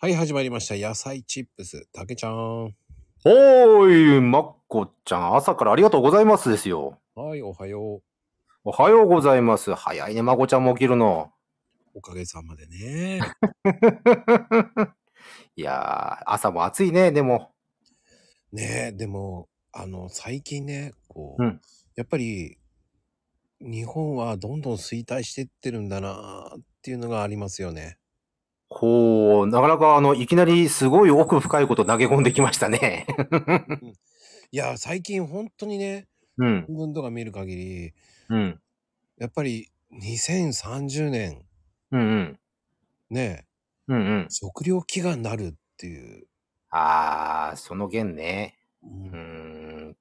はい、始まりました。野菜チップス。たけちゃん。おーい、まっこちゃん、朝からありがとうございますですよ。はい、おはよおはようございます。早いね、まこちゃんも起きるの。う。おかげさまでね。いやー、朝も暑いね、でも。ねえ、でも、あの、最近ね、こう、うんやっぱり、日本はどんどん衰退していってるんだなっていうのがありますよね。ほう、なかなかあの、いきなりすごい奥深いこと投げ込んできましたね。いや、最近本当にね、うん、新聞とか見る限り、うん、やっぱり2030年、うん、うん、ね、うん、うん。食糧飢餓になるっていう。あー、その件ね。うんうーん。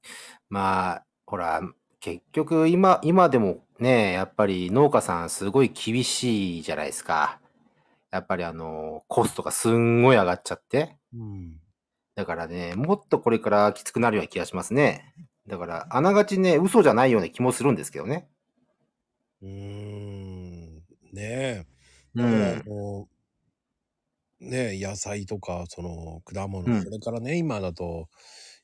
まあ、ほら、結局今、今でもね、やっぱり農家さんすごい厳しいじゃないですか。やっぱりあの、コストがすんごい上がっちゃって。うんだからね、もっとこれからきつくなるような気がしますね。だから、あながちね、嘘じゃないような気もするんですけどね。うーんねえ。うん。のねえ野菜とかその果物、うんそれからね今だと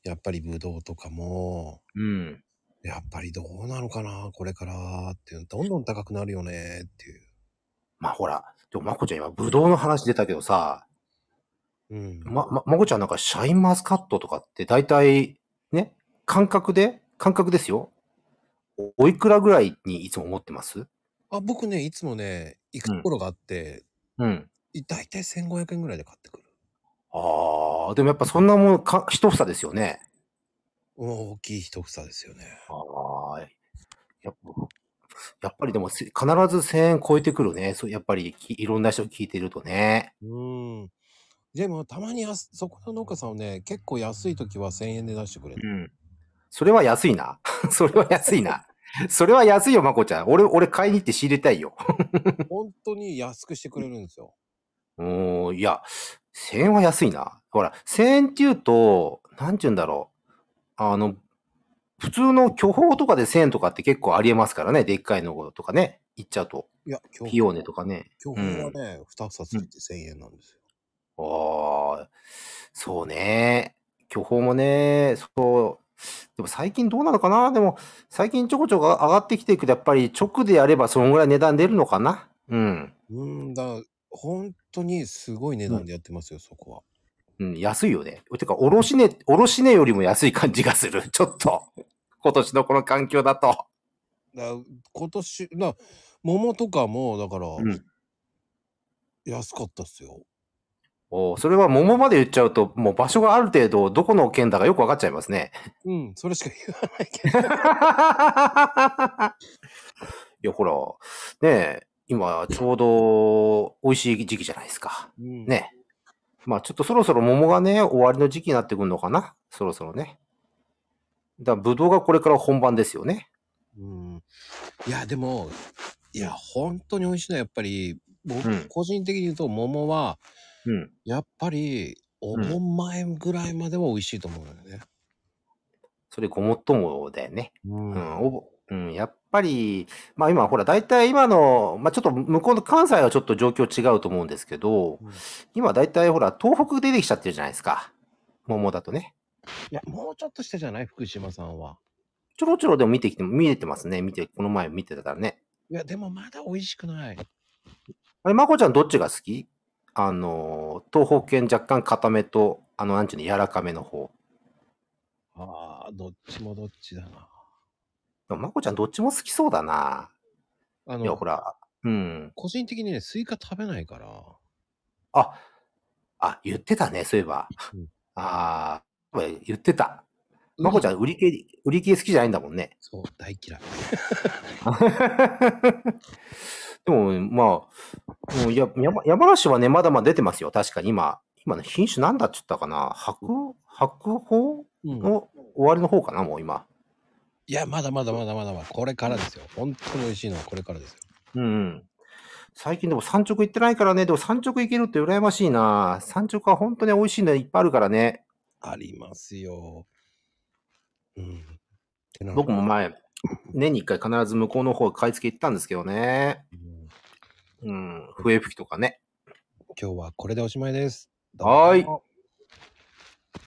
やっぱりブドウとかもうん。やっぱりどうなのかなこれからっていうどんどん高くなるよねっていう。まあほら、でもまこちゃん今、ぶどうの話出たけどさ、うん。ま、ま、まこちゃんなんかシャインマスカットとかって大体、ね、感覚で、感覚ですよ。おおいくらぐらいにいつも思ってます？あ僕ねいつもね行くところがあって、うん。い大体1500円ぐらいで買ってくる。ああ、でもやっぱそんなもんか、一房ですよね。うん大きい一房ですよね。ああ、やっぱ、やっぱりでもせ必ず1000円超えてくるね。そうやっぱりきいろんな人聞いてるとね。うん。でもたまにそこの農家さんはね結構安い時は1000円で出してくれる。うん。それは安いな。それは安いな。それは安いよ、まこちゃん。俺、俺買いに行って仕入れたいよ。本当に安くしてくれるんですよ。おーいや、1000円は安いな。ほら、1000円って言うと、なんて言うんだろう。あの、普通の巨峰とかで1000円とかって結構ありえますからね。でっかいのとかね。行っちゃうと。いや今ピオーネとかね。今日はね、2房ついて1000円なんですよ。ああ、そうね。巨峰もね、そう。でも最近どうなのかな？でも、最近ちょこちょこ上がってきていくと、やっぱり直でやればそのぐらい値段出るのかな？うん。うんだ本当にすごい値段でやってますよ、そこは。うん、安いよね。てか、おろし値、おろし値よりも安い感じがする。ちょっと。今年のこの環境だと。だ今年だ桃とかもだから、うん。安かったっすよ。おそれは桃まで言っちゃうと、もう場所がある程度、どこの県だかよくわかっちゃいますね。うん、それしか言わないけど。いや、ほら、ねえ、今、ちょうど美味しい時期じゃないですか。うん、ね。まあちょっとそろそろ桃がね、終わりの時期になってくるのかなそろそろね。だから、ぶどうがこれから本番ですよね。うん。いや、でも、いや、本当に美味しいのはやっぱり、僕、うん個人的に言うと桃は、うん。やっぱり、お盆前ぐらいまでは美味しいと思うのよね。それごもっともだよね。ううん。おぼうん、やっぱり、まあ今ほら、大体今の、まあちょっと向こうの関西はちょっと状況違うと思うんですけど、うん今大体ほら、東北出てきちゃってるじゃないですか。桃だとね。いや、もうちょっとしたじゃない？福島さんは。ちょろちょろでも見てきて、見えてますね。見て、この前見てたからね。いや、でもまだ美味しくない。あれ、まこちゃんどっちが好き？あの、東北圏若干固めと、あの、なんちゅうの、柔らかめの方。ああ、どっちもどっちだな。でもまこちゃんどっちも好きそうだな。あいや、のほ、ら、うん。個人的にね、スイカ食べないから。あ、あ、言ってたね、そういえば。うんああ、言ってた。まこちゃん、売り系、売り系好きじゃないんだもんね。そう、大嫌い。でも、まあ、もうや山山梨はね、まだまだ出てますよ。確かに今、今の品種なんだっつったかな。白、白鳳うん。の終わりの方かな、もう今。いや、まだまだまだまだまだ、これからですよ。本当に美味しいのはこれからですよ。うんうん。最近でも山直行ってないからね、でも山直行けるって羨ましいな。山直は本当に美味しいのいっぱいあるからね。ありますよ。うん。僕も前、年に一回必ず向こうの方買い付け行ったんですけどね。うんうん、笛吹きとかね。今日はこれでおしまいです。はーい